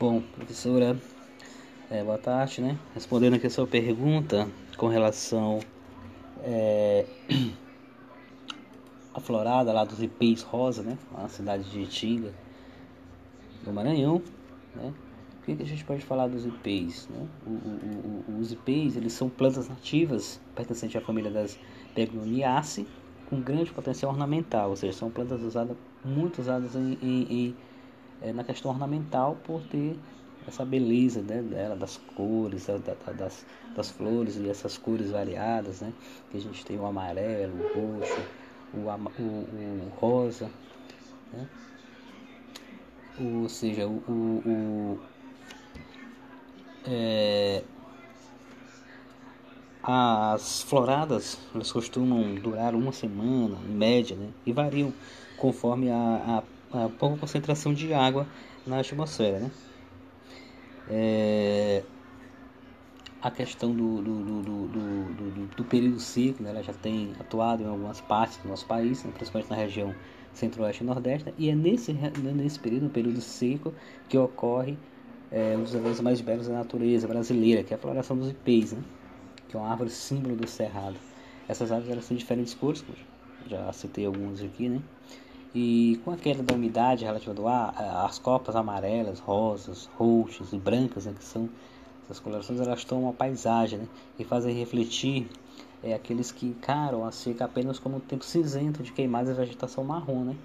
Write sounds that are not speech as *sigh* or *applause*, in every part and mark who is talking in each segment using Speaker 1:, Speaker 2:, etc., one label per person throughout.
Speaker 1: Bom, professora, é, boa tarde, né? Respondendo aqui a sua pergunta com relação é, *clears throat* à florada lá dos ipês rosa, né? Na cidade de Itinga, do Maranhão, né? O que, que a gente pode falar dos ipês? Né? O, o, o, os ipês, eles são plantas nativas pertencentes à família das Begoniaceae, com grande potencial ornamental, ou seja, são plantas usadas, muito usadas em, em, em é, na questão ornamental por ter essa beleza né, dela, das cores, da, da, das, das flores e essas cores variadas, né? Que a gente tem o amarelo, o roxo, o, o, o rosa, né? Ou seja, o, o, o é, as floradas elas costumam durar uma semana, em média, né? e variam conforme a, a, a pouca concentração de água na atmosfera. Né? É, a questão do, do, do, do, do período seco, né? ela já tem atuado em algumas partes do nosso país, né? principalmente na região centro-oeste e nordeste, né? e é nesse, nesse período, no período seco, que ocorre é, um dos eventos mais belos da natureza brasileira, que é a floração dos ipês, né? que é uma árvore símbolo do cerrado. Essas árvores elas têm diferentes cores, já citei algumas aqui, né? E com a queda da umidade relativa do ar, as copas amarelas, rosas, roxas e brancas, né, que são essas colorações, elas tomam a paisagem né, e fazem refletir é, aqueles que encaram a seca apenas como um tempo cinzento de queimadas e vegetação marrom. Né?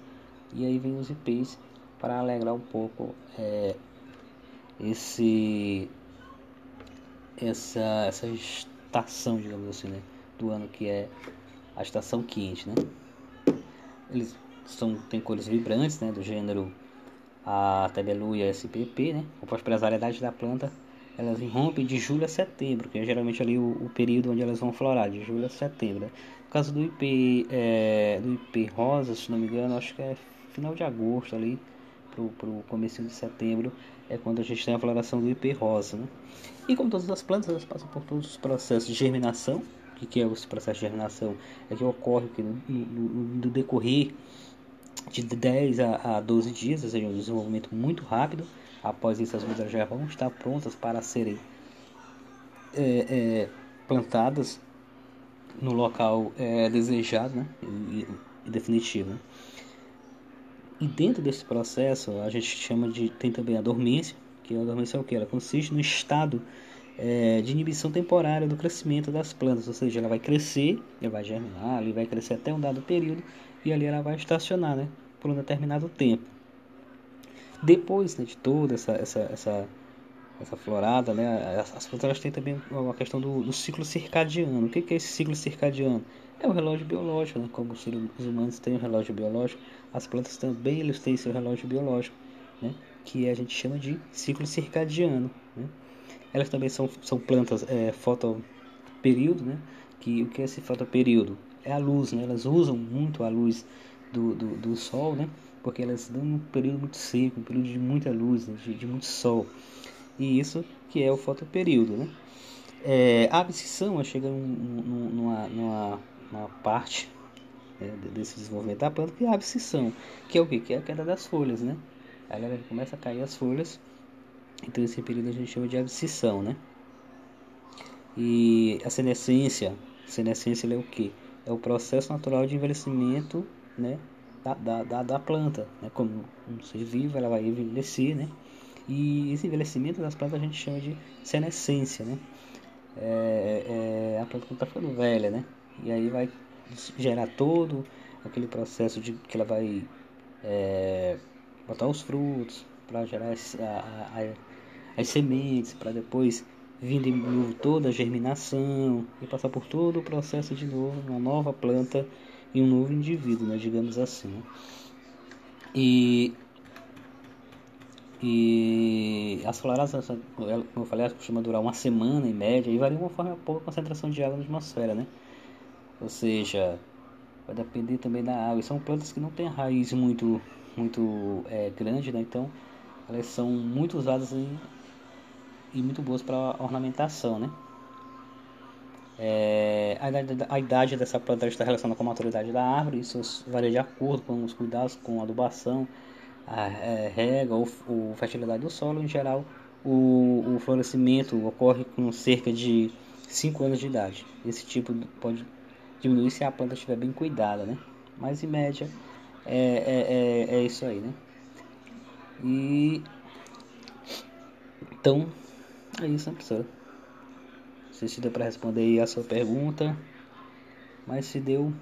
Speaker 1: E aí vem os ipês para alegrar um pouco é, esse, essa, essa estação, digamos assim, né, do ano que é a estação quente. Né? Eles são, tem cores vibrantes, né, do gênero a Tabeluia SPP, né, composto pelas variedades da planta, elas irrompem de julho a setembro, que é geralmente ali o, o período onde elas vão florar, de julho a setembro. Né. No caso do IP, é, do IP rosa, se não me engano, acho que é final de agosto ali, pro, pro começo de setembro, é quando a gente tem a floração do IP rosa, né. E como todas as plantas, elas passam por todos os processos de germinação, o que, que é esse processo de germinação? É que ocorre que no, no, no decorrer de 10 a, a 12 dias, ou seja, um desenvolvimento muito rápido. Após isso, as mudas já vão estar prontas para serem é, é, plantadas no local é, desejado né? e, e definitivo. Né? E dentro desse processo, a gente chama de. tem também a dormência, que a dormência é o que? Ela consiste no estado é, de inibição temporária do crescimento das plantas, ou seja, ela vai crescer, ela vai germinar, ali vai crescer até um dado período e ali ela vai estacionar, né, por um determinado tempo. Depois né, de toda essa, essa, essa, essa florada, né, as, as plantas têm também uma questão do, do, ciclo circadiano. O que, que é esse ciclo circadiano? É o relógio biológico, né, como os humanos têm um relógio biológico, as plantas também eles têm seu relógio biológico, né, que a gente chama de ciclo circadiano. Né. Elas também são, são plantas é, fotoperíodo, né, que o que é esse fotoperíodo? é a luz, né? Elas usam muito a luz do, do, do sol, né? Porque elas dão um período muito seco, um período de muita luz, né? de, de muito sol. E isso que é o fotoperíodo, né? É, a abscissão chega num, numa, numa, numa parte né, desse desenvolvimento da planta que é a abscissão, que é o? Que é a queda das folhas, né? Aí ela começa a cair as folhas, então esse período a gente chama de abscissão, né? E a senescência, senescência é o que? é o processo natural de envelhecimento né, da, da, da, planta. Né? Como um ser vivo, ela vai envelhecer, né? E esse envelhecimento das plantas a gente chama de senescência, né? É, é a planta está ficando velha, né? E aí vai gerar todo aquele processo de que ela vai é, botar os frutos para gerar as, a, a, as sementes, para depois vir de novo toda a germinação e passar por todo o processo de novo, uma nova planta e um novo indivíduo, né, digamos assim. Né? E, e as floradas, como eu falei, costuma durar uma semana em média e varia conforme a pouca concentração de água na atmosfera, né? Ou seja, vai depender também da água. E são plantas que não têm raiz muito, muito é, grande, né? Então elas são muito usadas em e muito boas para ornamentação, né? É, a, idade, a, idade, dessa planta está relacionada com a maturidade da árvore, isso varia de acordo com os cuidados com a adubação, a é, rega ou, ou fertilidade do solo, em geral, o, o florescimento ocorre com cerca de 5 anos de idade. Esse tipo pode diminuir se a planta estiver bem cuidada, né? Mas em média é, é, é, é isso aí, né? E então é isso, né, professora? Não sei se deu para responder aí a sua pergunta, mas se deu,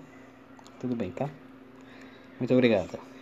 Speaker 1: tudo bem, tá? Muito obrigado.